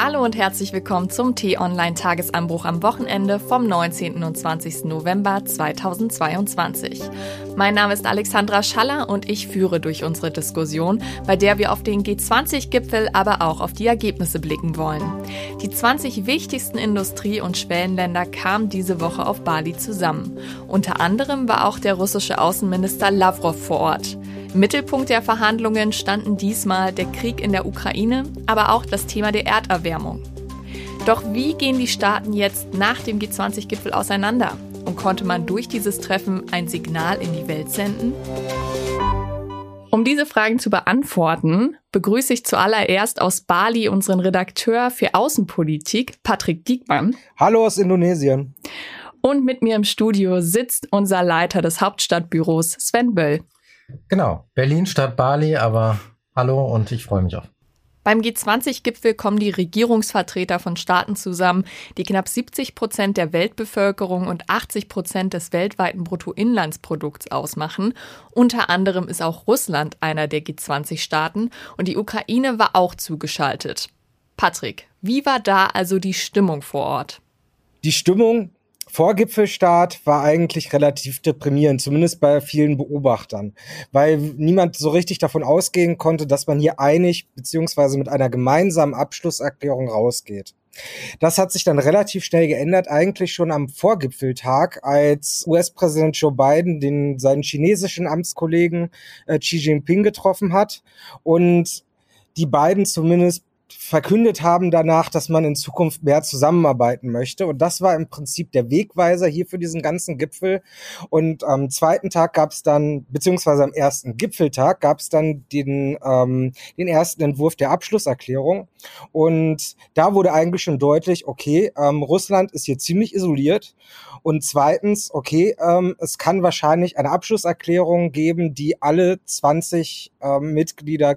Hallo und herzlich willkommen zum T-Online-Tagesanbruch am Wochenende vom 19. und 20. November 2022. Mein Name ist Alexandra Schaller und ich führe durch unsere Diskussion, bei der wir auf den G20-Gipfel, aber auch auf die Ergebnisse blicken wollen. Die 20 wichtigsten Industrie- und Schwellenländer kamen diese Woche auf Bali zusammen. Unter anderem war auch der russische Außenminister Lavrov vor Ort. Im Mittelpunkt der Verhandlungen standen diesmal der Krieg in der Ukraine, aber auch das Thema der Erderwärmung. Doch wie gehen die Staaten jetzt nach dem G20-Gipfel auseinander? Und konnte man durch dieses Treffen ein Signal in die Welt senden? Um diese Fragen zu beantworten, begrüße ich zuallererst aus Bali unseren Redakteur für Außenpolitik, Patrick Diekmann. Hallo aus Indonesien. Und mit mir im Studio sitzt unser Leiter des Hauptstadtbüros, Sven Böll. Genau, Berlin statt Bali, aber hallo und ich freue mich auf. Beim G20-Gipfel kommen die Regierungsvertreter von Staaten zusammen, die knapp 70 Prozent der Weltbevölkerung und 80 Prozent des weltweiten Bruttoinlandsprodukts ausmachen. Unter anderem ist auch Russland einer der G20-Staaten und die Ukraine war auch zugeschaltet. Patrick, wie war da also die Stimmung vor Ort? Die Stimmung vor Gipfelstart war eigentlich relativ deprimierend, zumindest bei vielen Beobachtern, weil niemand so richtig davon ausgehen konnte, dass man hier einig beziehungsweise mit einer gemeinsamen Abschlusserklärung rausgeht. Das hat sich dann relativ schnell geändert, eigentlich schon am Vorgipfeltag, als US-Präsident Joe Biden den seinen chinesischen Amtskollegen äh, Xi Jinping getroffen hat und die beiden zumindest verkündet haben danach, dass man in Zukunft mehr zusammenarbeiten möchte. Und das war im Prinzip der Wegweiser hier für diesen ganzen Gipfel. Und am zweiten Tag gab es dann, beziehungsweise am ersten Gipfeltag gab es dann den, ähm, den ersten Entwurf der Abschlusserklärung. Und da wurde eigentlich schon deutlich, okay, ähm, Russland ist hier ziemlich isoliert. Und zweitens, okay, ähm, es kann wahrscheinlich eine Abschlusserklärung geben, die alle 20 ähm, Mitglieder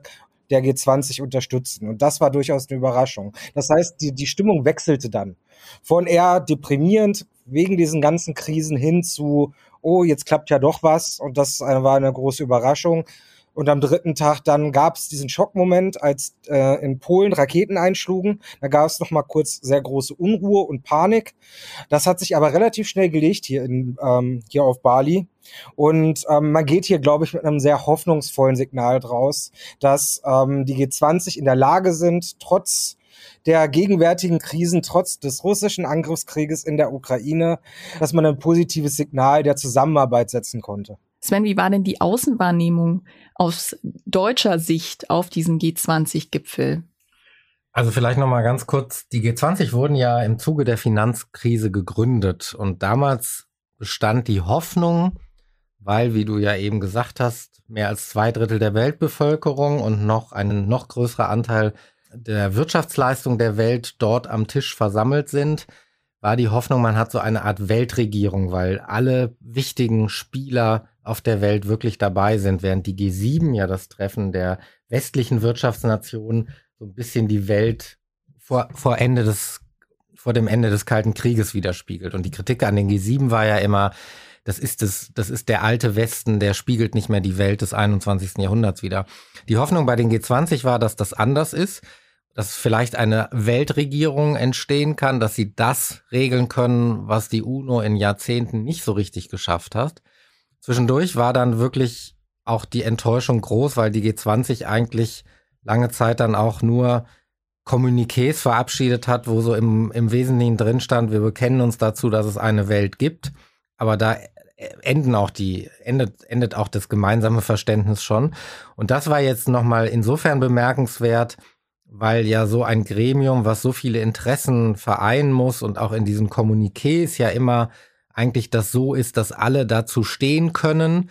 der G20 unterstützen. Und das war durchaus eine Überraschung. Das heißt, die, die Stimmung wechselte dann von eher deprimierend wegen diesen ganzen Krisen hin zu, oh, jetzt klappt ja doch was. Und das war eine große Überraschung. Und am dritten Tag dann gab es diesen Schockmoment, als äh, in Polen Raketen einschlugen. Da gab es noch mal kurz sehr große Unruhe und Panik. Das hat sich aber relativ schnell gelegt hier in ähm, hier auf Bali. Und ähm, man geht hier, glaube ich, mit einem sehr hoffnungsvollen Signal draus, dass ähm, die G20 in der Lage sind, trotz der gegenwärtigen Krisen, trotz des russischen Angriffskrieges in der Ukraine, dass man ein positives Signal der Zusammenarbeit setzen konnte. Sven, wie war denn die Außenwahrnehmung aus deutscher Sicht auf diesen G20-Gipfel? Also vielleicht noch mal ganz kurz: Die G20 wurden ja im Zuge der Finanzkrise gegründet und damals bestand die Hoffnung, weil, wie du ja eben gesagt hast, mehr als zwei Drittel der Weltbevölkerung und noch ein noch größerer Anteil der Wirtschaftsleistung der Welt dort am Tisch versammelt sind, war die Hoffnung, man hat so eine Art Weltregierung, weil alle wichtigen Spieler auf der Welt wirklich dabei sind, während die G7 ja das Treffen der westlichen Wirtschaftsnationen so ein bisschen die Welt vor, vor Ende des, vor dem Ende des Kalten Krieges widerspiegelt. Und die Kritik an den G7 war ja immer, das ist das, das ist der alte Westen, der spiegelt nicht mehr die Welt des 21. Jahrhunderts wieder. Die Hoffnung bei den G20 war, dass das anders ist, dass vielleicht eine Weltregierung entstehen kann, dass sie das regeln können, was die UNO in Jahrzehnten nicht so richtig geschafft hat. Zwischendurch war dann wirklich auch die Enttäuschung groß, weil die G20 eigentlich lange Zeit dann auch nur Kommuniqués verabschiedet hat, wo so im, im Wesentlichen drin stand, wir bekennen uns dazu, dass es eine Welt gibt. Aber da enden auch die, endet, endet auch das gemeinsame Verständnis schon. Und das war jetzt nochmal insofern bemerkenswert, weil ja so ein Gremium, was so viele Interessen vereinen muss und auch in diesen Kommuniqués ja immer eigentlich das so ist, dass alle dazu stehen können,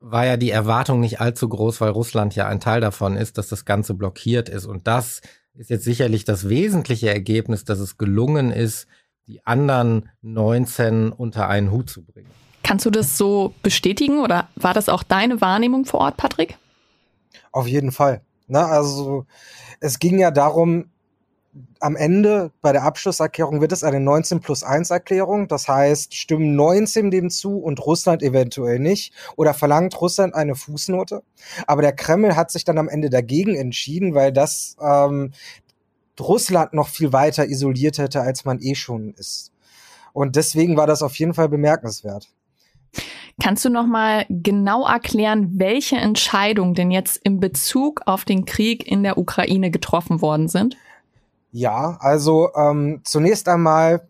war ja die Erwartung nicht allzu groß, weil Russland ja ein Teil davon ist, dass das Ganze blockiert ist. Und das ist jetzt sicherlich das wesentliche Ergebnis, dass es gelungen ist, die anderen 19 unter einen Hut zu bringen. Kannst du das so bestätigen oder war das auch deine Wahrnehmung vor Ort, Patrick? Auf jeden Fall. Na, also es ging ja darum, am Ende bei der Abschlusserklärung wird es eine 19 plus 1 Erklärung. Das heißt, stimmen 19 dem zu und Russland eventuell nicht. Oder verlangt Russland eine Fußnote. Aber der Kreml hat sich dann am Ende dagegen entschieden, weil das ähm, Russland noch viel weiter isoliert hätte, als man eh schon ist. Und deswegen war das auf jeden Fall bemerkenswert. Kannst du noch mal genau erklären, welche Entscheidungen denn jetzt in Bezug auf den Krieg in der Ukraine getroffen worden sind? Ja, also ähm, zunächst einmal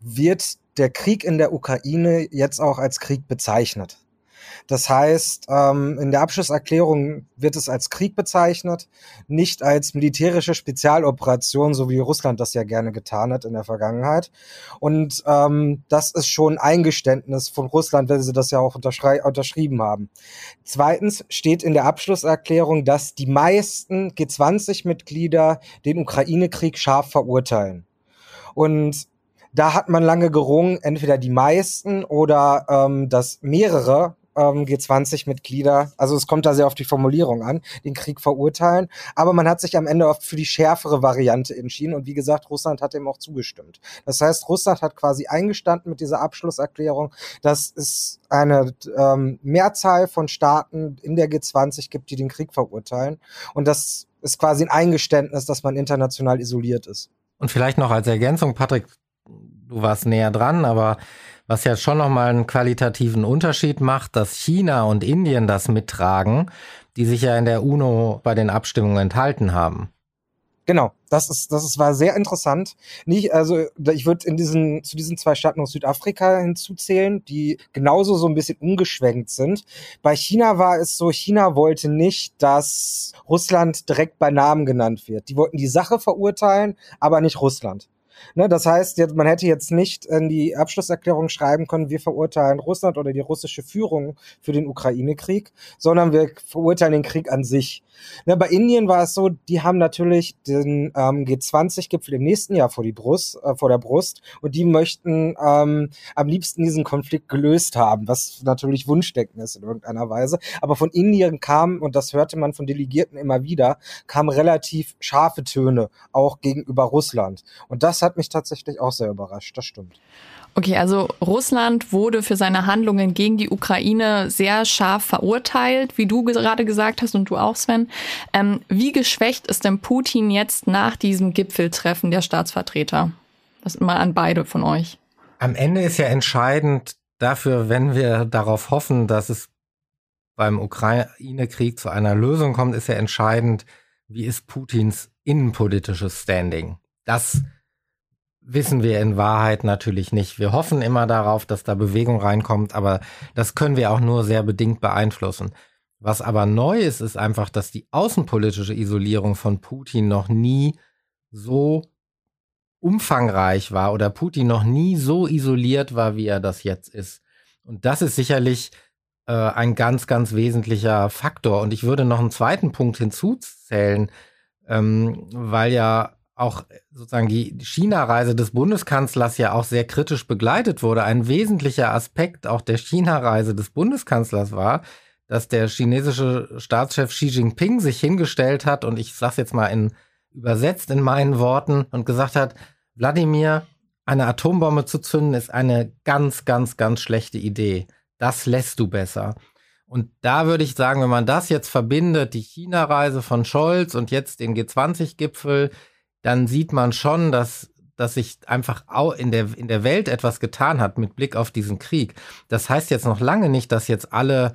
wird der Krieg in der Ukraine jetzt auch als Krieg bezeichnet. Das heißt, ähm, in der Abschlusserklärung wird es als Krieg bezeichnet, nicht als militärische Spezialoperation, so wie Russland das ja gerne getan hat in der Vergangenheit. Und ähm, das ist schon ein Eingeständnis von Russland, wenn sie das ja auch unterschrieben haben. Zweitens steht in der Abschlusserklärung, dass die meisten G20-Mitglieder den Ukraine-Krieg scharf verurteilen. Und da hat man lange gerungen, entweder die meisten oder ähm, dass mehrere ähm, G20-Mitglieder, also es kommt da sehr auf die Formulierung an, den Krieg verurteilen. Aber man hat sich am Ende oft für die schärfere Variante entschieden. Und wie gesagt, Russland hat dem auch zugestimmt. Das heißt, Russland hat quasi eingestanden mit dieser Abschlusserklärung, dass es eine ähm, Mehrzahl von Staaten in der G20 gibt, die den Krieg verurteilen. Und das ist quasi ein Eingeständnis, dass man international isoliert ist. Und vielleicht noch als Ergänzung, Patrick, du warst näher dran, aber was ja schon nochmal einen qualitativen Unterschied macht, dass China und Indien das mittragen, die sich ja in der UNO bei den Abstimmungen enthalten haben. Genau, das ist, das ist, war sehr interessant. Nicht, also ich würde in diesen, zu diesen zwei Staaten aus Südafrika hinzuzählen, die genauso so ein bisschen umgeschwenkt sind. Bei China war es so, China wollte nicht, dass Russland direkt bei Namen genannt wird. Die wollten die Sache verurteilen, aber nicht Russland. Ne, das heißt, man hätte jetzt nicht in die Abschlusserklärung schreiben können, wir verurteilen Russland oder die russische Führung für den Ukraine-Krieg, sondern wir verurteilen den Krieg an sich. Ne, bei Indien war es so, die haben natürlich den ähm, G20-Gipfel im nächsten Jahr vor die Brust, äh, vor der Brust und die möchten ähm, am liebsten diesen Konflikt gelöst haben, was natürlich Wunschdenken ist in irgendeiner Weise. Aber von Indien kam, und das hörte man von Delegierten immer wieder, kamen relativ scharfe Töne auch gegenüber Russland. Und das hat mich tatsächlich auch sehr überrascht, das stimmt. Okay, also Russland wurde für seine Handlungen gegen die Ukraine sehr scharf verurteilt, wie du gerade gesagt hast und du auch, Sven. Ähm, wie geschwächt ist denn Putin jetzt nach diesem Gipfeltreffen der Staatsvertreter? Das mal an beide von euch. Am Ende ist ja entscheidend dafür, wenn wir darauf hoffen, dass es beim Ukraine-Krieg zu einer Lösung kommt, ist ja entscheidend, wie ist Putins innenpolitisches Standing. Das wissen wir in Wahrheit natürlich nicht. Wir hoffen immer darauf, dass da Bewegung reinkommt, aber das können wir auch nur sehr bedingt beeinflussen. Was aber neu ist, ist einfach, dass die außenpolitische Isolierung von Putin noch nie so umfangreich war oder Putin noch nie so isoliert war, wie er das jetzt ist. Und das ist sicherlich äh, ein ganz, ganz wesentlicher Faktor. Und ich würde noch einen zweiten Punkt hinzuzählen, ähm, weil ja auch sozusagen die China-Reise des Bundeskanzlers ja auch sehr kritisch begleitet wurde. Ein wesentlicher Aspekt auch der China-Reise des Bundeskanzlers war, dass der chinesische Staatschef Xi Jinping sich hingestellt hat und ich sage jetzt mal in übersetzt in meinen Worten und gesagt hat, Wladimir, eine Atombombe zu zünden ist eine ganz, ganz, ganz schlechte Idee. Das lässt du besser. Und da würde ich sagen, wenn man das jetzt verbindet, die China-Reise von Scholz und jetzt den G20-Gipfel, dann sieht man schon, dass dass sich einfach auch in der, in der Welt etwas getan hat mit Blick auf diesen Krieg. Das heißt jetzt noch lange nicht, dass jetzt alle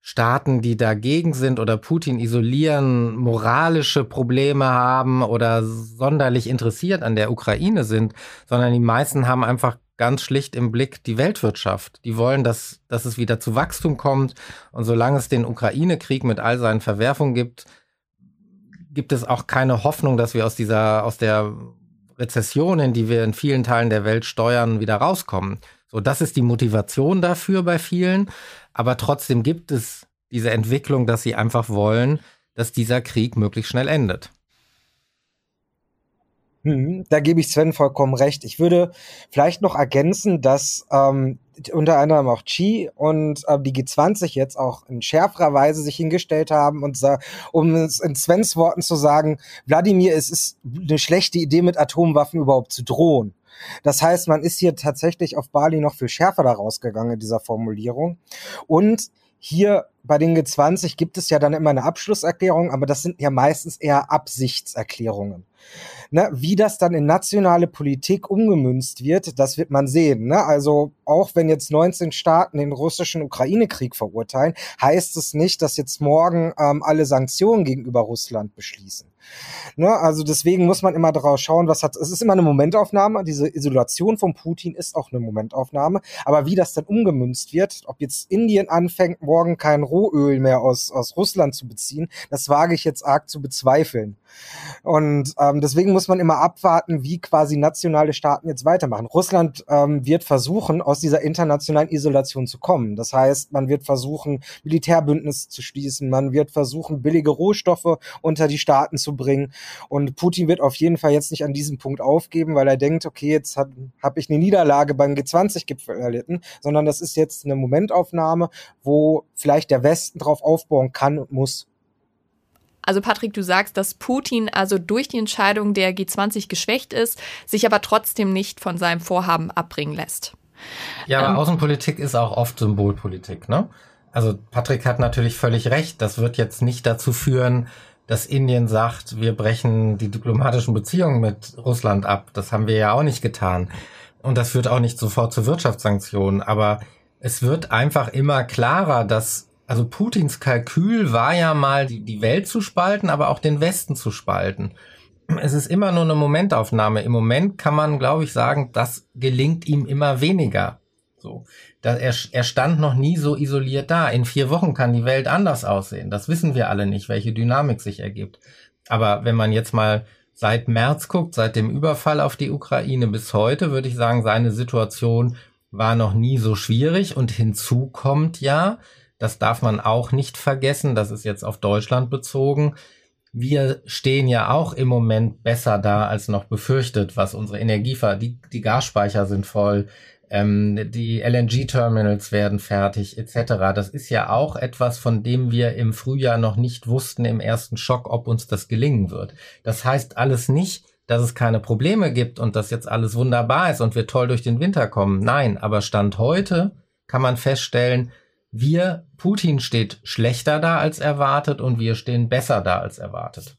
Staaten, die dagegen sind oder Putin isolieren, moralische Probleme haben oder sonderlich interessiert an der Ukraine sind, sondern die meisten haben einfach ganz schlicht im Blick die Weltwirtschaft. Die wollen, dass, dass es wieder zu Wachstum kommt. Und solange es den Ukraine-Krieg mit all seinen Verwerfungen gibt, gibt es auch keine Hoffnung, dass wir aus dieser, aus der Rezession, in die wir in vielen Teilen der Welt steuern, wieder rauskommen. So, das ist die Motivation dafür bei vielen. Aber trotzdem gibt es diese Entwicklung, dass sie einfach wollen, dass dieser Krieg möglichst schnell endet. Hm, da gebe ich Sven vollkommen recht. Ich würde vielleicht noch ergänzen, dass ähm, unter anderem auch Chi und äh, die G20 jetzt auch in schärferer Weise sich hingestellt haben und um es in Svens Worten zu sagen, Wladimir, es ist eine schlechte Idee, mit Atomwaffen überhaupt zu drohen. Das heißt, man ist hier tatsächlich auf Bali noch viel schärfer da rausgegangen in dieser Formulierung. Und hier bei den G20 gibt es ja dann immer eine Abschlusserklärung, aber das sind ja meistens eher Absichtserklärungen. Ne, wie das dann in nationale Politik umgemünzt wird, das wird man sehen. Ne? Also auch wenn jetzt 19 Staaten den russischen Ukraine-Krieg verurteilen, heißt es nicht, dass jetzt morgen ähm, alle Sanktionen gegenüber Russland beschließen. Ne? Also deswegen muss man immer darauf schauen, was hat. Es ist immer eine Momentaufnahme. Diese Isolation von Putin ist auch eine Momentaufnahme. Aber wie das dann umgemünzt wird, ob jetzt Indien anfängt, morgen kein Rohöl mehr aus, aus Russland zu beziehen, das wage ich jetzt arg zu bezweifeln. Und ähm, deswegen muss man immer abwarten, wie quasi nationale Staaten jetzt weitermachen. Russland ähm, wird versuchen, aus dieser internationalen Isolation zu kommen. Das heißt, man wird versuchen, Militärbündnisse zu schließen, man wird versuchen, billige Rohstoffe unter die Staaten zu bringen. Und Putin wird auf jeden Fall jetzt nicht an diesem Punkt aufgeben, weil er denkt, okay, jetzt habe ich eine Niederlage beim G20-Gipfel erlitten, sondern das ist jetzt eine Momentaufnahme, wo vielleicht der Westen drauf aufbauen kann und muss. Also Patrick, du sagst, dass Putin also durch die Entscheidung der G20 geschwächt ist, sich aber trotzdem nicht von seinem Vorhaben abbringen lässt. Ja, aber ähm, Außenpolitik ist auch oft Symbolpolitik, ne? Also Patrick hat natürlich völlig recht. Das wird jetzt nicht dazu führen, dass Indien sagt, wir brechen die diplomatischen Beziehungen mit Russland ab. Das haben wir ja auch nicht getan. Und das führt auch nicht sofort zu Wirtschaftssanktionen. Aber es wird einfach immer klarer, dass also Putins Kalkül war ja mal, die, die Welt zu spalten, aber auch den Westen zu spalten. Es ist immer nur eine Momentaufnahme. Im Moment kann man, glaube ich, sagen, das gelingt ihm immer weniger. So. Da, er, er stand noch nie so isoliert da. In vier Wochen kann die Welt anders aussehen. Das wissen wir alle nicht, welche Dynamik sich ergibt. Aber wenn man jetzt mal seit März guckt, seit dem Überfall auf die Ukraine bis heute, würde ich sagen, seine Situation war noch nie so schwierig. Und hinzu kommt ja, das darf man auch nicht vergessen. Das ist jetzt auf Deutschland bezogen. Wir stehen ja auch im Moment besser da als noch befürchtet, was unsere Energiever, die, die Gasspeicher sind voll, ähm, die LNG-Terminals werden fertig, etc. Das ist ja auch etwas, von dem wir im Frühjahr noch nicht wussten im ersten Schock, ob uns das gelingen wird. Das heißt alles nicht, dass es keine Probleme gibt und dass jetzt alles wunderbar ist und wir toll durch den Winter kommen. Nein, aber Stand heute kann man feststellen, wir, Putin steht schlechter da als erwartet und wir stehen besser da als erwartet.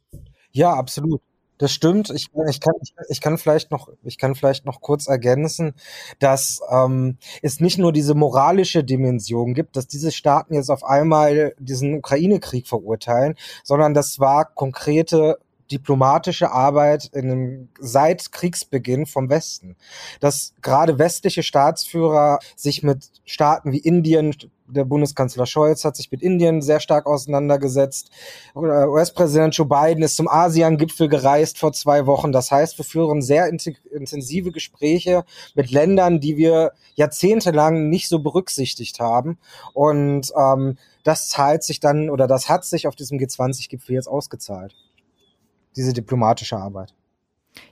Ja, absolut. Das stimmt. Ich, ich, kann, ich, ich, kann vielleicht noch, ich kann vielleicht noch kurz ergänzen, dass ähm, es nicht nur diese moralische Dimension gibt, dass diese Staaten jetzt auf einmal diesen Ukraine-Krieg verurteilen, sondern das war konkrete diplomatische Arbeit in einem, seit Kriegsbeginn vom Westen. Dass gerade westliche Staatsführer sich mit Staaten wie Indien, der Bundeskanzler Scholz hat sich mit Indien sehr stark auseinandergesetzt. US-Präsident Joe Biden ist zum ASEAN-Gipfel gereist vor zwei Wochen. Das heißt, wir führen sehr intensive Gespräche mit Ländern, die wir jahrzehntelang nicht so berücksichtigt haben. Und ähm, das zahlt sich dann oder das hat sich auf diesem G20-Gipfel jetzt ausgezahlt diese diplomatische Arbeit.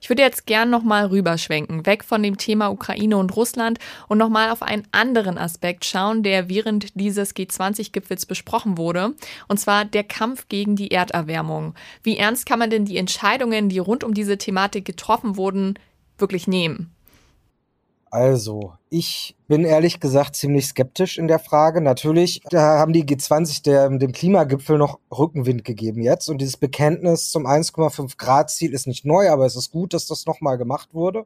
Ich würde jetzt gern nochmal rüberschwenken, weg von dem Thema Ukraine und Russland und nochmal auf einen anderen Aspekt schauen, der während dieses G20-Gipfels besprochen wurde, und zwar der Kampf gegen die Erderwärmung. Wie ernst kann man denn die Entscheidungen, die rund um diese Thematik getroffen wurden, wirklich nehmen? Also, ich bin ehrlich gesagt ziemlich skeptisch in der Frage. Natürlich da haben die G20 der, dem Klimagipfel noch Rückenwind gegeben jetzt. Und dieses Bekenntnis zum 1,5 Grad Ziel ist nicht neu, aber es ist gut, dass das nochmal gemacht wurde.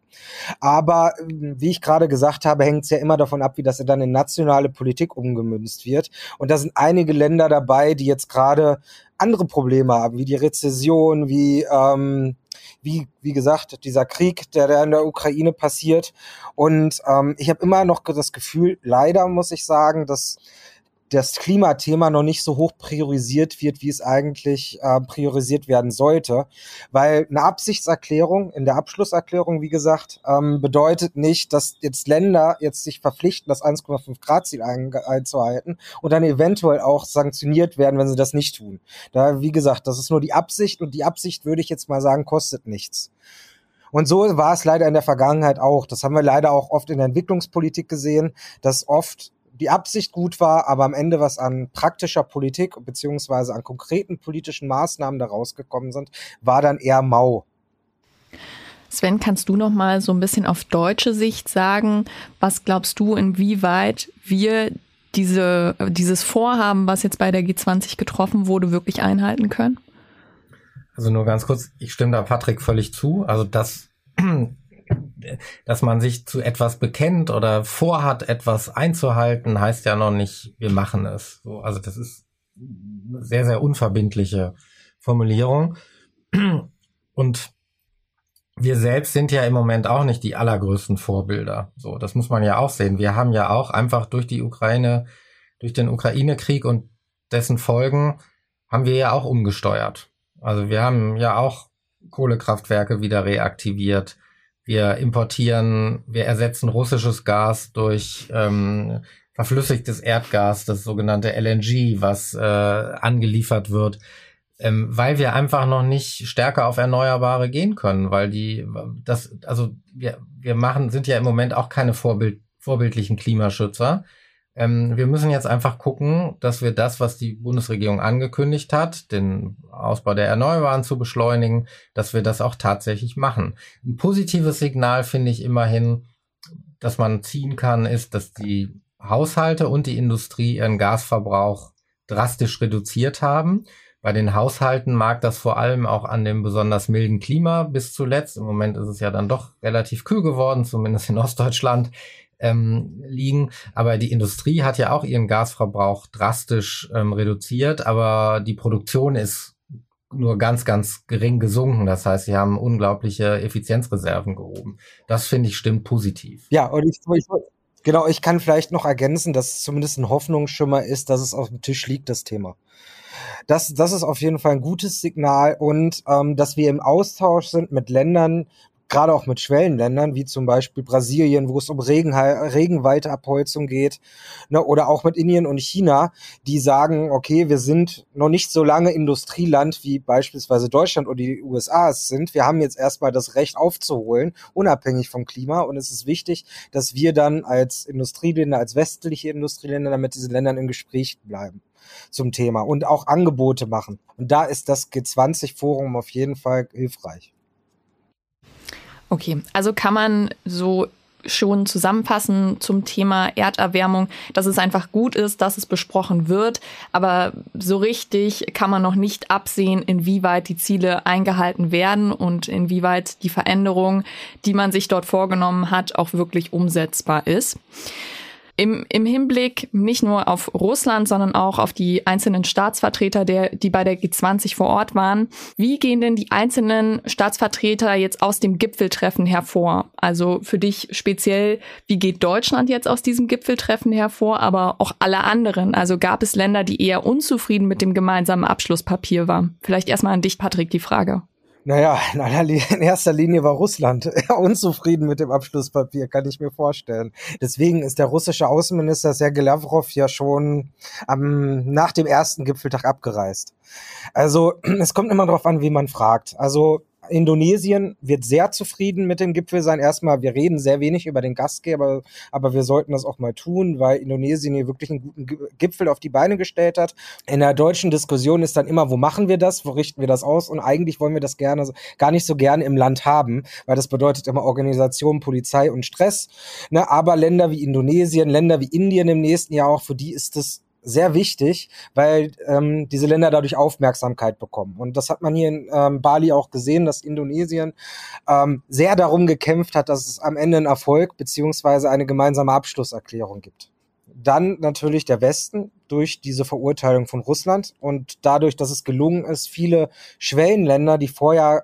Aber wie ich gerade gesagt habe, hängt es ja immer davon ab, wie das dann in nationale Politik umgemünzt wird. Und da sind einige Länder dabei, die jetzt gerade andere Probleme haben, wie die Rezession, wie ähm, wie, wie gesagt, dieser Krieg, der da in der Ukraine passiert. Und ähm, ich habe immer noch das Gefühl, leider muss ich sagen, dass das Klimathema noch nicht so hoch priorisiert wird, wie es eigentlich äh, priorisiert werden sollte. Weil eine Absichtserklärung in der Abschlusserklärung, wie gesagt, ähm, bedeutet nicht, dass jetzt Länder jetzt sich verpflichten, das 1,5 Grad Ziel ein, einzuhalten und dann eventuell auch sanktioniert werden, wenn sie das nicht tun. Da, wie gesagt, das ist nur die Absicht und die Absicht, würde ich jetzt mal sagen, kostet nichts. Und so war es leider in der Vergangenheit auch. Das haben wir leider auch oft in der Entwicklungspolitik gesehen, dass oft die Absicht gut war, aber am Ende was an praktischer Politik beziehungsweise an konkreten politischen Maßnahmen da rausgekommen sind, war dann eher mau. Sven, kannst du noch mal so ein bisschen auf deutsche Sicht sagen, was glaubst du, inwieweit wir diese, dieses Vorhaben, was jetzt bei der G20 getroffen wurde, wirklich einhalten können? Also nur ganz kurz, ich stimme da Patrick völlig zu. Also dass, dass man sich zu etwas bekennt oder vorhat, etwas einzuhalten, heißt ja noch nicht, wir machen es. So, also das ist eine sehr, sehr unverbindliche Formulierung. Und wir selbst sind ja im Moment auch nicht die allergrößten Vorbilder. So, das muss man ja auch sehen. Wir haben ja auch einfach durch die Ukraine, durch den Ukraine-Krieg und dessen Folgen haben wir ja auch umgesteuert. Also wir haben ja auch Kohlekraftwerke wieder reaktiviert. Wir importieren, wir ersetzen russisches Gas durch ähm, verflüssigtes Erdgas, das sogenannte LNG, was äh, angeliefert wird, ähm, weil wir einfach noch nicht stärker auf Erneuerbare gehen können, weil die das also wir wir machen sind ja im Moment auch keine Vorbild, vorbildlichen Klimaschützer. Ähm, wir müssen jetzt einfach gucken, dass wir das, was die Bundesregierung angekündigt hat, den Ausbau der Erneuerbaren zu beschleunigen, dass wir das auch tatsächlich machen. Ein positives Signal finde ich immerhin, dass man ziehen kann, ist, dass die Haushalte und die Industrie ihren Gasverbrauch drastisch reduziert haben. Bei den Haushalten mag das vor allem auch an dem besonders milden Klima bis zuletzt, im Moment ist es ja dann doch relativ kühl geworden, zumindest in Ostdeutschland, ähm, liegen. Aber die Industrie hat ja auch ihren Gasverbrauch drastisch ähm, reduziert, aber die Produktion ist nur ganz, ganz gering gesunken. Das heißt, sie haben unglaubliche Effizienzreserven gehoben. Das finde ich stimmt positiv. Ja, und ich, ich, genau, ich kann vielleicht noch ergänzen, dass es zumindest ein Hoffnungsschimmer ist, dass es auf dem Tisch liegt, das Thema. Das, das ist auf jeden Fall ein gutes Signal und ähm, dass wir im Austausch sind mit Ländern, gerade auch mit Schwellenländern, wie zum Beispiel Brasilien, wo es um Regen, Regenwaldabholzung geht, ne, oder auch mit Indien und China, die sagen, okay, wir sind noch nicht so lange Industrieland, wie beispielsweise Deutschland oder die USA es sind. Wir haben jetzt erstmal das Recht aufzuholen, unabhängig vom Klima. Und es ist wichtig, dass wir dann als Industrieländer, als westliche Industrieländer mit diesen Ländern im Gespräch bleiben zum Thema und auch Angebote machen. Und da ist das G20-Forum auf jeden Fall hilfreich. Okay, also kann man so schon zusammenfassen zum Thema Erderwärmung, dass es einfach gut ist, dass es besprochen wird, aber so richtig kann man noch nicht absehen, inwieweit die Ziele eingehalten werden und inwieweit die Veränderung, die man sich dort vorgenommen hat, auch wirklich umsetzbar ist. Im, Im Hinblick nicht nur auf Russland, sondern auch auf die einzelnen Staatsvertreter, der, die bei der G20 vor Ort waren. Wie gehen denn die einzelnen Staatsvertreter jetzt aus dem Gipfeltreffen hervor? Also für dich speziell, wie geht Deutschland jetzt aus diesem Gipfeltreffen hervor, aber auch alle anderen? Also gab es Länder, die eher unzufrieden mit dem gemeinsamen Abschlusspapier waren? Vielleicht erstmal an dich, Patrick, die Frage. Naja, in, aller, in erster Linie war Russland unzufrieden mit dem Abschlusspapier, kann ich mir vorstellen. Deswegen ist der russische Außenminister Sergei Lavrov ja schon am, nach dem ersten Gipfeltag abgereist. Also es kommt immer darauf an, wie man fragt. Also Indonesien wird sehr zufrieden mit dem Gipfel sein. Erstmal, wir reden sehr wenig über den Gastgeber, aber wir sollten das auch mal tun, weil Indonesien hier wirklich einen guten Gipfel auf die Beine gestellt hat. In der deutschen Diskussion ist dann immer, wo machen wir das, wo richten wir das aus? Und eigentlich wollen wir das gerne, gar nicht so gerne im Land haben, weil das bedeutet immer Organisation, Polizei und Stress. Ne? Aber Länder wie Indonesien, Länder wie Indien im nächsten Jahr auch, für die ist es sehr wichtig, weil ähm, diese Länder dadurch Aufmerksamkeit bekommen. Und das hat man hier in ähm, Bali auch gesehen, dass Indonesien ähm, sehr darum gekämpft hat, dass es am Ende einen Erfolg beziehungsweise eine gemeinsame Abschlusserklärung gibt. Dann natürlich der Westen durch diese Verurteilung von Russland und dadurch, dass es gelungen ist, viele Schwellenländer, die vorher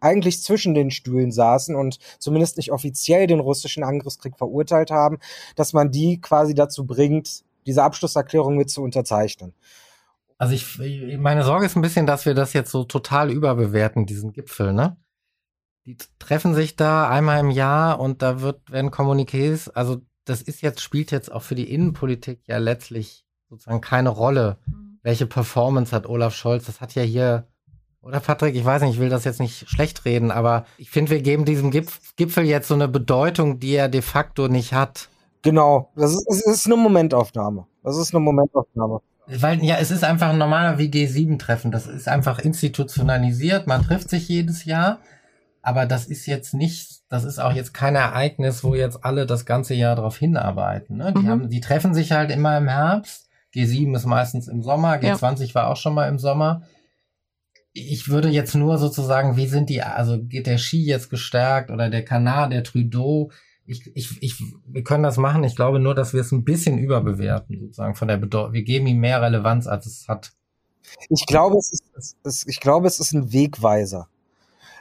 eigentlich zwischen den Stühlen saßen und zumindest nicht offiziell den russischen Angriffskrieg verurteilt haben, dass man die quasi dazu bringt, diese Abschlusserklärung mit zu unterzeichnen. Also ich, meine Sorge ist ein bisschen, dass wir das jetzt so total überbewerten, diesen Gipfel, ne? Die treffen sich da einmal im Jahr und da wird, werden Kommuniqués, also das ist jetzt, spielt jetzt auch für die Innenpolitik ja letztlich sozusagen keine Rolle. Mhm. Welche Performance hat Olaf Scholz? Das hat ja hier, oder Patrick, ich weiß nicht, ich will das jetzt nicht schlecht reden, aber ich finde, wir geben diesem Gipfel jetzt so eine Bedeutung, die er de facto nicht hat. Genau, das ist, es ist eine Momentaufnahme. Das ist eine Momentaufnahme. Weil, ja, es ist einfach ein normaler wie G7-Treffen. Das ist einfach institutionalisiert. Man trifft sich jedes Jahr. aber das ist jetzt nicht, das ist auch jetzt kein Ereignis, wo jetzt alle das ganze Jahr darauf hinarbeiten. Ne? Die, mhm. haben, die treffen sich halt immer im Herbst. G7 ist meistens im Sommer, G20 ja. war auch schon mal im Sommer. Ich würde jetzt nur sozusagen, wie sind die, also geht der Ski jetzt gestärkt oder der Kanal, der Trudeau? Ich, ich, ich, wir können das machen. Ich glaube nur, dass wir es ein bisschen überbewerten, sozusagen von der Bedeutung. Wir geben ihm mehr Relevanz, als es hat. Ich glaube, es ist, es, ich glaube, es ist ein Wegweiser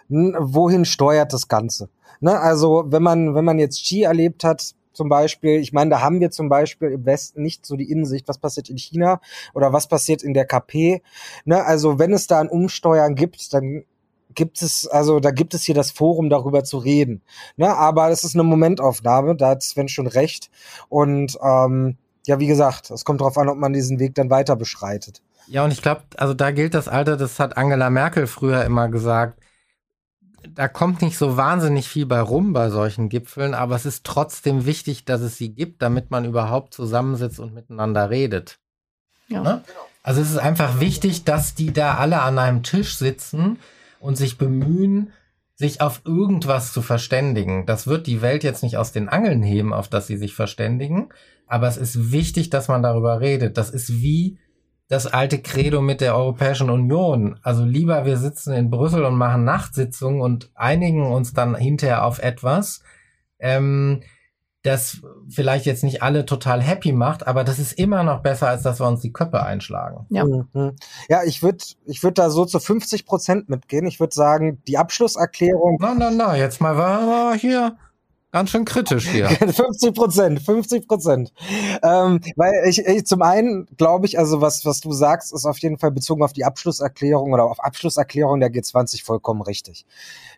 wohin steuert das Ganze? Ne? Also wenn man, wenn man jetzt Ski erlebt hat, zum Beispiel, ich meine, da haben wir zum Beispiel im Westen nicht so die Insicht, was passiert in China oder was passiert in der KP. Ne? Also wenn es da ein Umsteuern gibt, dann gibt es, also da gibt es hier das Forum, darüber zu reden. Ne? Aber es ist eine Momentaufnahme, da hat Sven schon recht. Und ähm, ja, wie gesagt, es kommt darauf an, ob man diesen Weg dann weiter beschreitet. Ja, und ich glaube, also da gilt das Alter, das hat Angela Merkel früher immer gesagt, da kommt nicht so wahnsinnig viel bei rum bei solchen Gipfeln, aber es ist trotzdem wichtig, dass es sie gibt, damit man überhaupt zusammensitzt und miteinander redet. Ja. Ne? Also es ist einfach wichtig, dass die da alle an einem Tisch sitzen und sich bemühen, sich auf irgendwas zu verständigen. Das wird die Welt jetzt nicht aus den Angeln heben, auf das sie sich verständigen, aber es ist wichtig, dass man darüber redet. Das ist wie das alte Credo mit der Europäischen Union. Also lieber wir sitzen in Brüssel und machen Nachtsitzungen und einigen uns dann hinterher auf etwas, ähm, das vielleicht jetzt nicht alle total happy macht, aber das ist immer noch besser, als dass wir uns die Köpfe einschlagen. Ja, mhm. ja ich würde ich würd da so zu 50 Prozent mitgehen. Ich würde sagen, die Abschlusserklärung. Na, na, na, jetzt mal war hier Ganz schön kritisch hier. 50 Prozent, 50 Prozent. Ähm, weil ich, ich zum einen glaube ich, also was, was du sagst, ist auf jeden Fall bezogen auf die Abschlusserklärung oder auf Abschlusserklärung der G20 vollkommen richtig.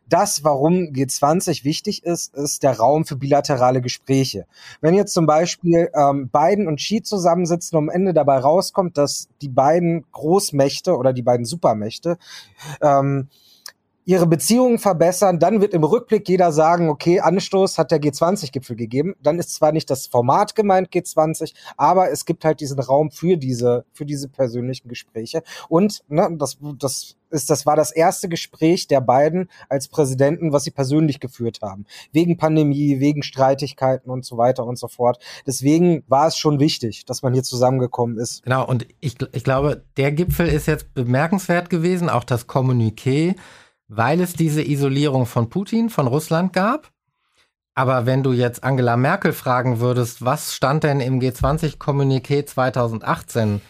Das, warum G20 wichtig ist, ist der Raum für bilaterale Gespräche. Wenn jetzt zum Beispiel ähm, Biden und Xi zusammensitzen und am Ende dabei rauskommt, dass die beiden Großmächte oder die beiden Supermächte ähm, ihre Beziehungen verbessern. Dann wird im Rückblick jeder sagen, okay, Anstoß hat der G20-Gipfel gegeben. Dann ist zwar nicht das Format gemeint G20, aber es gibt halt diesen Raum für diese, für diese persönlichen Gespräche. Und ne, das, das ist, das war das erste Gespräch der beiden als Präsidenten, was sie persönlich geführt haben. Wegen Pandemie, wegen Streitigkeiten und so weiter und so fort. Deswegen war es schon wichtig, dass man hier zusammengekommen ist. Genau, und ich, ich glaube, der Gipfel ist jetzt bemerkenswert gewesen, auch das Kommuniqué weil es diese Isolierung von Putin, von Russland gab. Aber wenn du jetzt Angela Merkel fragen würdest, was stand denn im G20-Kommuniqué 2018?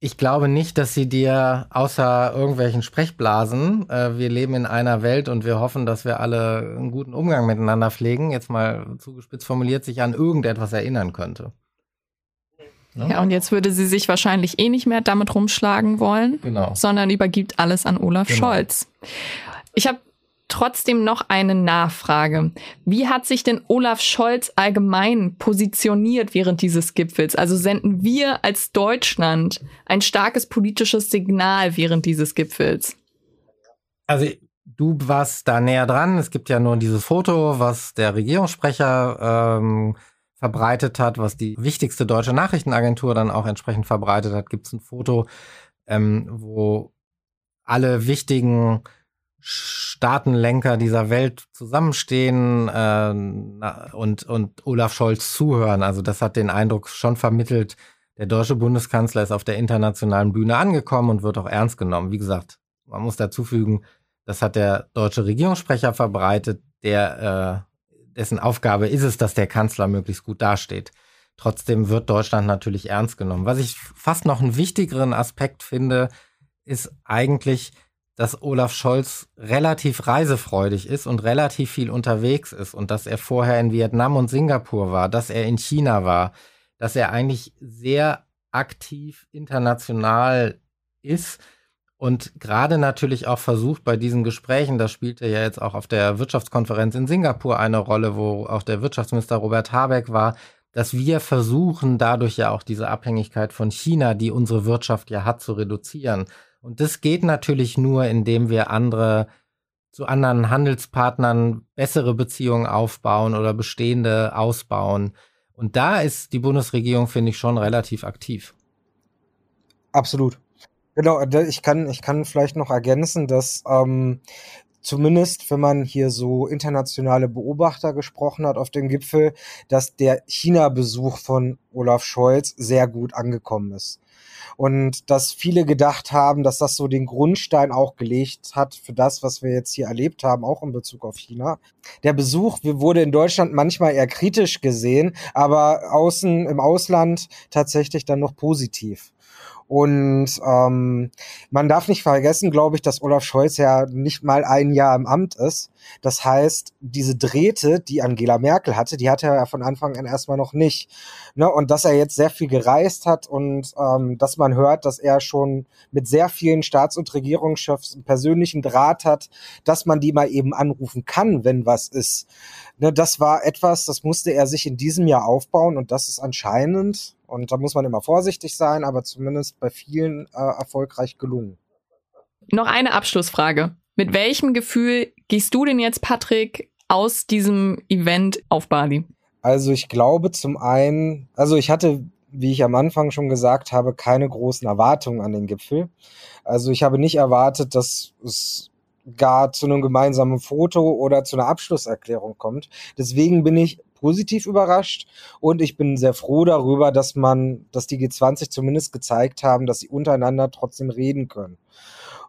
Ich glaube nicht, dass sie dir außer irgendwelchen Sprechblasen, äh, wir leben in einer Welt und wir hoffen, dass wir alle einen guten Umgang miteinander pflegen, jetzt mal zugespitzt formuliert, sich an irgendetwas erinnern könnte. Ne? Ja, und jetzt würde sie sich wahrscheinlich eh nicht mehr damit rumschlagen wollen, genau. sondern übergibt alles an Olaf genau. Scholz. Ich habe trotzdem noch eine Nachfrage. Wie hat sich denn Olaf Scholz allgemein positioniert während dieses Gipfels? Also senden wir als Deutschland ein starkes politisches Signal während dieses Gipfels? Also du warst da näher dran. Es gibt ja nur dieses Foto, was der Regierungssprecher ähm, verbreitet hat, was die wichtigste deutsche Nachrichtenagentur dann auch entsprechend verbreitet hat, gibt es ein Foto, ähm, wo alle wichtigen Staatenlenker dieser Welt zusammenstehen äh, und, und Olaf Scholz zuhören. Also das hat den Eindruck schon vermittelt, der deutsche Bundeskanzler ist auf der internationalen Bühne angekommen und wird auch ernst genommen. Wie gesagt, man muss dazu fügen, das hat der deutsche Regierungssprecher verbreitet, der äh, dessen Aufgabe ist es, dass der Kanzler möglichst gut dasteht. Trotzdem wird Deutschland natürlich ernst genommen. Was ich fast noch einen wichtigeren Aspekt finde, ist eigentlich, dass Olaf Scholz relativ reisefreudig ist und relativ viel unterwegs ist und dass er vorher in Vietnam und Singapur war, dass er in China war, dass er eigentlich sehr aktiv international ist und gerade natürlich auch versucht bei diesen Gesprächen, das spielte ja jetzt auch auf der Wirtschaftskonferenz in Singapur eine Rolle, wo auch der Wirtschaftsminister Robert Habeck war, dass wir versuchen, dadurch ja auch diese Abhängigkeit von China, die unsere Wirtschaft ja hat, zu reduzieren. Und das geht natürlich nur, indem wir andere zu anderen Handelspartnern bessere Beziehungen aufbauen oder bestehende ausbauen. Und da ist die Bundesregierung, finde ich, schon relativ aktiv. Absolut. Genau, ich kann, ich kann vielleicht noch ergänzen, dass ähm, zumindest wenn man hier so internationale Beobachter gesprochen hat auf dem Gipfel, dass der China-Besuch von Olaf Scholz sehr gut angekommen ist. Und dass viele gedacht haben, dass das so den Grundstein auch gelegt hat für das, was wir jetzt hier erlebt haben, auch in Bezug auf China. Der Besuch wurde in Deutschland manchmal eher kritisch gesehen, aber außen im Ausland tatsächlich dann noch positiv. Und ähm, man darf nicht vergessen, glaube ich, dass Olaf Scholz ja nicht mal ein Jahr im Amt ist. Das heißt, diese Drähte, die Angela Merkel hatte, die hatte er ja von Anfang an erstmal noch nicht. Ne? Und dass er jetzt sehr viel gereist hat und ähm, dass man hört, dass er schon mit sehr vielen Staats- und Regierungschefs einen persönlichen Draht hat, dass man die mal eben anrufen kann, wenn was ist. Ne? Das war etwas, das musste er sich in diesem Jahr aufbauen und das ist anscheinend und da muss man immer vorsichtig sein, aber zumindest bei vielen äh, erfolgreich gelungen. Noch eine Abschlussfrage. Mit welchem Gefühl gehst du denn jetzt, Patrick, aus diesem Event auf Bali? Also ich glaube zum einen, also ich hatte, wie ich am Anfang schon gesagt habe, keine großen Erwartungen an den Gipfel. Also ich habe nicht erwartet, dass es gar zu einem gemeinsamen Foto oder zu einer Abschlusserklärung kommt. Deswegen bin ich positiv überrascht und ich bin sehr froh darüber, dass man, dass die G20 zumindest gezeigt haben, dass sie untereinander trotzdem reden können.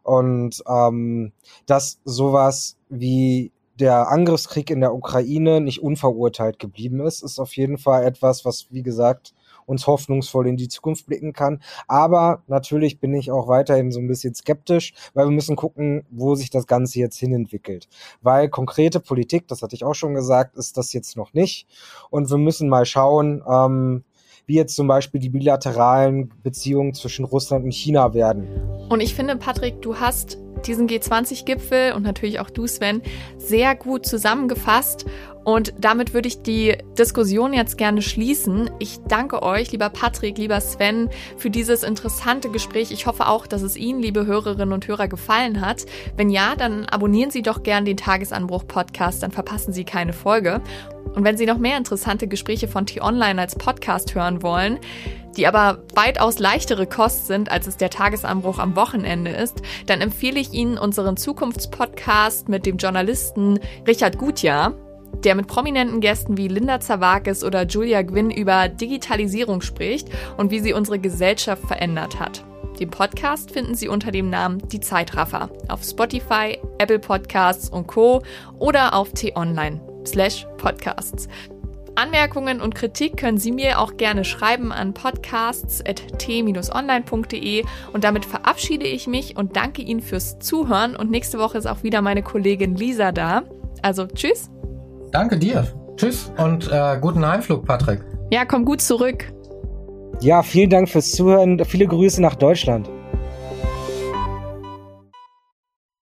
Und ähm, dass sowas wie der Angriffskrieg in der Ukraine nicht unverurteilt geblieben ist, ist auf jeden Fall etwas, was, wie gesagt, uns hoffnungsvoll in die Zukunft blicken kann. Aber natürlich bin ich auch weiterhin so ein bisschen skeptisch, weil wir müssen gucken, wo sich das Ganze jetzt hin entwickelt. Weil konkrete Politik, das hatte ich auch schon gesagt, ist das jetzt noch nicht. Und wir müssen mal schauen, ähm, wie jetzt zum Beispiel die bilateralen Beziehungen zwischen Russland und China werden. Und ich finde, Patrick, du hast diesen G20-Gipfel und natürlich auch du, Sven, sehr gut zusammengefasst. Und damit würde ich die Diskussion jetzt gerne schließen. Ich danke euch, lieber Patrick, lieber Sven, für dieses interessante Gespräch. Ich hoffe auch, dass es Ihnen, liebe Hörerinnen und Hörer, gefallen hat. Wenn ja, dann abonnieren Sie doch gern den Tagesanbruch-Podcast, dann verpassen Sie keine Folge. Und wenn Sie noch mehr interessante Gespräche von T-Online als Podcast hören wollen, die aber weitaus leichtere Kost sind, als es der Tagesanbruch am Wochenende ist, dann empfehle ich Ihnen unseren Zukunftspodcast mit dem Journalisten Richard Gutjahr, der mit prominenten Gästen wie Linda Zawakis oder Julia Gwynn über Digitalisierung spricht und wie sie unsere Gesellschaft verändert hat. Den Podcast finden Sie unter dem Namen Die Zeitraffer auf Spotify, Apple Podcasts und Co. oder auf t-online slash podcasts. Anmerkungen und Kritik können Sie mir auch gerne schreiben an podcasts.t-online.de und damit verabschiede ich mich und danke Ihnen fürs Zuhören und nächste Woche ist auch wieder meine Kollegin Lisa da. Also tschüss. Danke dir. Tschüss und äh, guten Heimflug, Patrick. Ja, komm gut zurück. Ja, vielen Dank fürs Zuhören. Viele Grüße nach Deutschland.